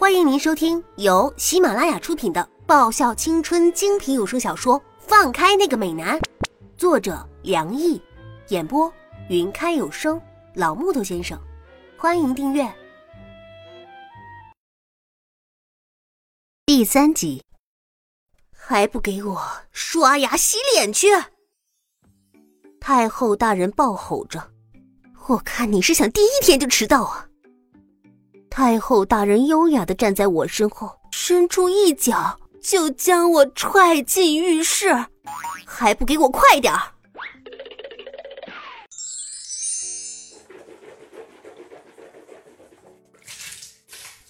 欢迎您收听由喜马拉雅出品的爆笑青春精品有声小说《放开那个美男》，作者梁毅，演播云开有声老木头先生。欢迎订阅第三集。还不给我刷牙洗脸去！太后大人暴吼着：“我看你是想第一天就迟到啊！”太后大人优雅的站在我身后，伸出一脚就将我踹进浴室，还不给我快点儿！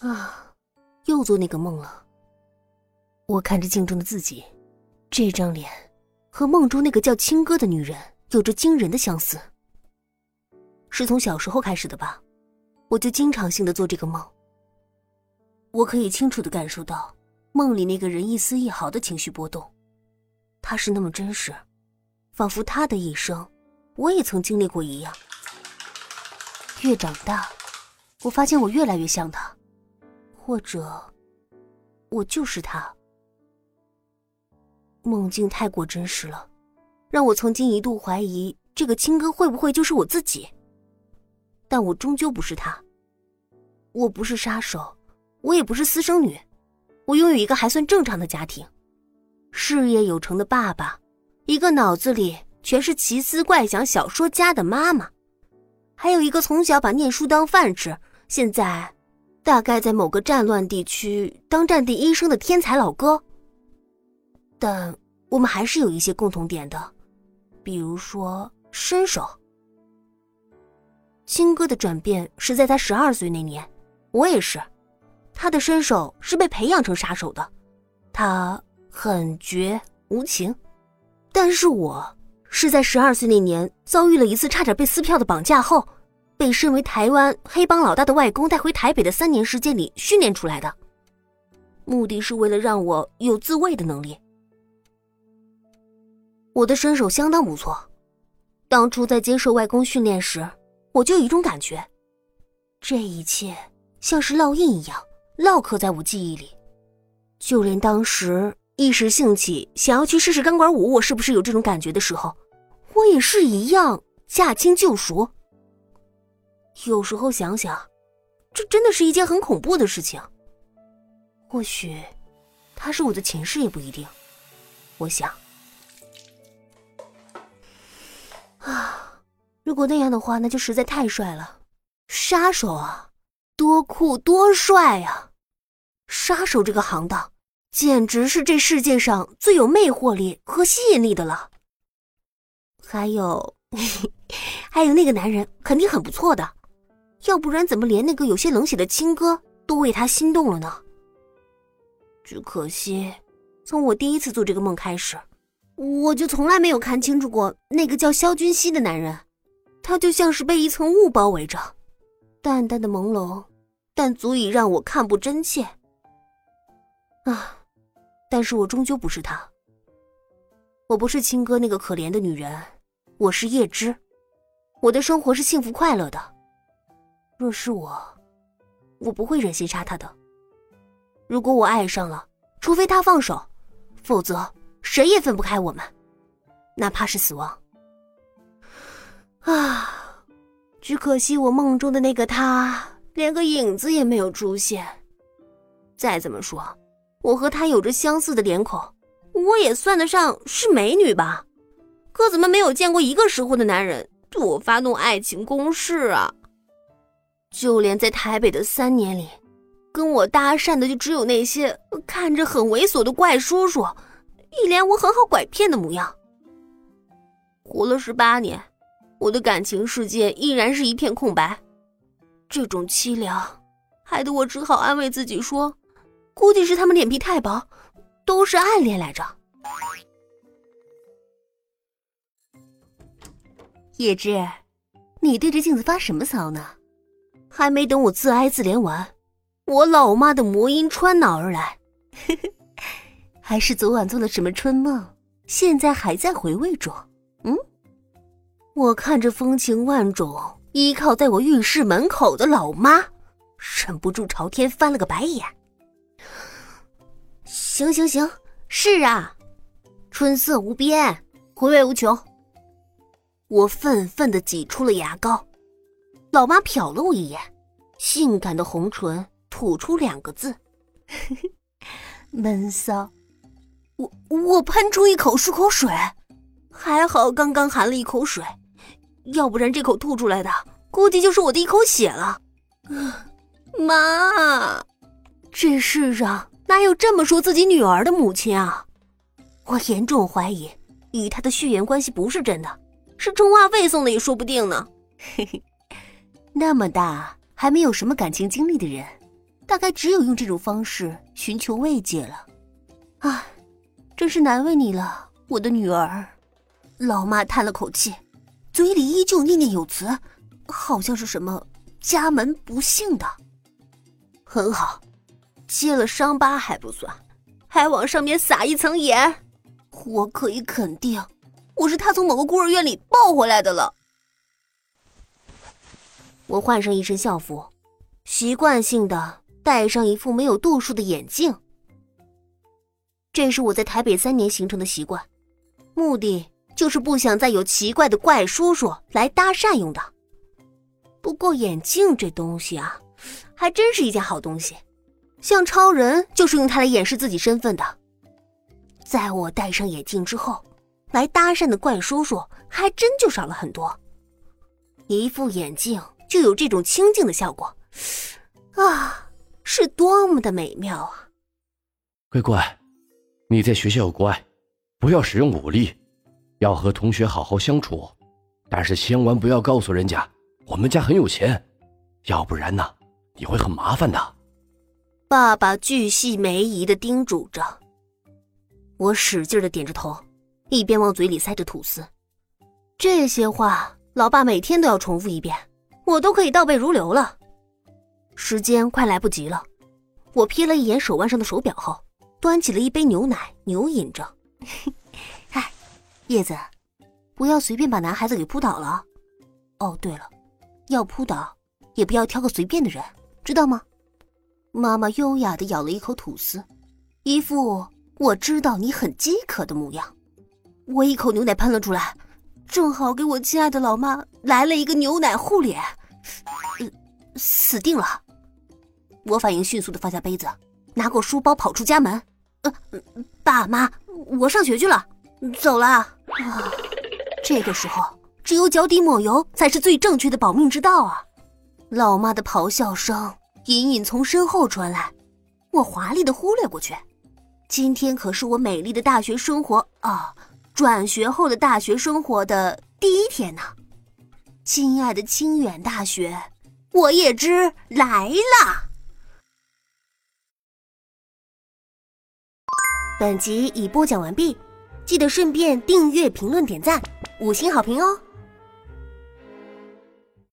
啊，又做那个梦了。我看着镜中的自己，这张脸和梦中那个叫青哥的女人有着惊人的相似。是从小时候开始的吧？我就经常性的做这个梦，我可以清楚的感受到梦里那个人一丝一毫的情绪波动，他是那么真实，仿佛他的一生我也曾经历过一样。越长大，我发现我越来越像他，或者我就是他。梦境太过真实了，让我曾经一度怀疑这个青哥会不会就是我自己。但我终究不是他，我不是杀手，我也不是私生女，我拥有一个还算正常的家庭，事业有成的爸爸，一个脑子里全是奇思怪想小说家的妈妈，还有一个从小把念书当饭吃，现在大概在某个战乱地区当战地医生的天才老哥。但我们还是有一些共同点的，比如说身手。青哥的转变是在他十二岁那年，我也是。他的身手是被培养成杀手的，他很绝无情。但是我是在十二岁那年遭遇了一次差点被撕票的绑架后，被身为台湾黑帮老大的外公带回台北的三年时间里训练出来的，目的是为了让我有自卫的能力。我的身手相当不错，当初在接受外公训练时。我就有一种感觉，这一切像是烙印一样烙刻在我记忆里。就连当时一时兴起想要去试试钢管舞，我是不是有这种感觉的时候，我也是一样驾轻就熟。有时候想想，这真的是一件很恐怖的事情。或许他是我的前世也不一定。我想，如果那样的话，那就实在太帅了。杀手啊，多酷多帅啊！杀手这个行当，简直是这世界上最有魅惑力和吸引力的了。还有，还有那个男人肯定很不错的，要不然怎么连那个有些冷血的亲哥都为他心动了呢？只可惜，从我第一次做这个梦开始，我就从来没有看清楚过那个叫肖君熙的男人。他就像是被一层雾包围着，淡淡的朦胧，但足以让我看不真切。啊！但是我终究不是他。我不是青哥那个可怜的女人，我是叶芝。我的生活是幸福快乐的。若是我，我不会忍心杀他的。如果我爱上了，除非他放手，否则谁也分不开我们，哪怕是死亡。啊，只可惜我梦中的那个他连个影子也没有出现。再怎么说，我和他有着相似的脸孔，我也算得上是美女吧？可怎么没有见过一个识货的男人对我发动爱情攻势啊？就连在台北的三年里，跟我搭讪的就只有那些看着很猥琐的怪叔叔，一脸我很好拐骗的模样。活了十八年。我的感情世界依然是一片空白，这种凄凉，害得我只好安慰自己说：“估计是他们脸皮太薄，都是暗恋来着。”叶芝，你对着镜子发什么骚呢？还没等我自哀自怜完，我老妈的魔音穿脑而来，还是昨晚做了什么春梦，现在还在回味中？嗯。我看着风情万种、依靠在我浴室门口的老妈，忍不住朝天翻了个白眼。行行行，是啊，春色无边，回味无穷。我愤愤的挤出了牙膏，老妈瞟了我一眼，性感的红唇吐出两个字：闷骚。我我喷出一口漱口水，还好刚刚含了一口水，要不然这口吐出来的估计就是我的一口血了。妈，这世上哪有这么说自己女儿的母亲啊？我严重怀疑与她的血缘关系不是真的。是充话费送的也说不定呢。嘿嘿，那么大还没有什么感情经历的人，大概只有用这种方式寻求慰藉了。唉，真是难为你了，我的女儿。老妈叹了口气，嘴里依旧念念有词，好像是什么家门不幸的。很好，揭了伤疤还不算，还往上面撒一层盐。我可以肯定。我是他从某个孤儿院里抱回来的了。我换上一身校服，习惯性的戴上一副没有度数的眼镜。这是我在台北三年形成的习惯，目的就是不想再有奇怪的怪叔叔来搭讪用的。不过眼镜这东西啊，还真是一件好东西，像超人就是用它来掩饰自己身份的。在我戴上眼镜之后。来搭讪的怪叔叔还真就少了很多，一副眼镜就有这种清静的效果，啊，是多么的美妙啊！乖乖，你在学校要乖，不要使用武力，要和同学好好相处，但是千万不要告诉人家我们家很有钱，要不然呢，你会很麻烦的。爸爸巨细眉仪的叮嘱着，我使劲的点着头。一边往嘴里塞着吐司，这些话老爸每天都要重复一遍，我都可以倒背如流了。时间快来不及了，我瞥了一眼手腕上的手表后，端起了一杯牛奶牛饮着。叶子，不要随便把男孩子给扑倒了。哦，对了，要扑倒也不要挑个随便的人，知道吗？妈妈优雅的咬了一口吐司，一副我知道你很饥渴的模样。我一口牛奶喷了出来，正好给我亲爱的老妈来了一个牛奶护脸，死定了！我反应迅速的放下杯子，拿过书包跑出家门。呃，爸妈，我上学去了，走了。啊，这个时候只有脚底抹油才是最正确的保命之道啊！老妈的咆哮声隐隐从身后传来，我华丽的忽略过去。今天可是我美丽的大学生活啊！转学后的大学生活的第一天呢，亲爱的清远大学，我叶知来啦！本集已播讲完毕，记得顺便订阅、评论、点赞、五星好评哦！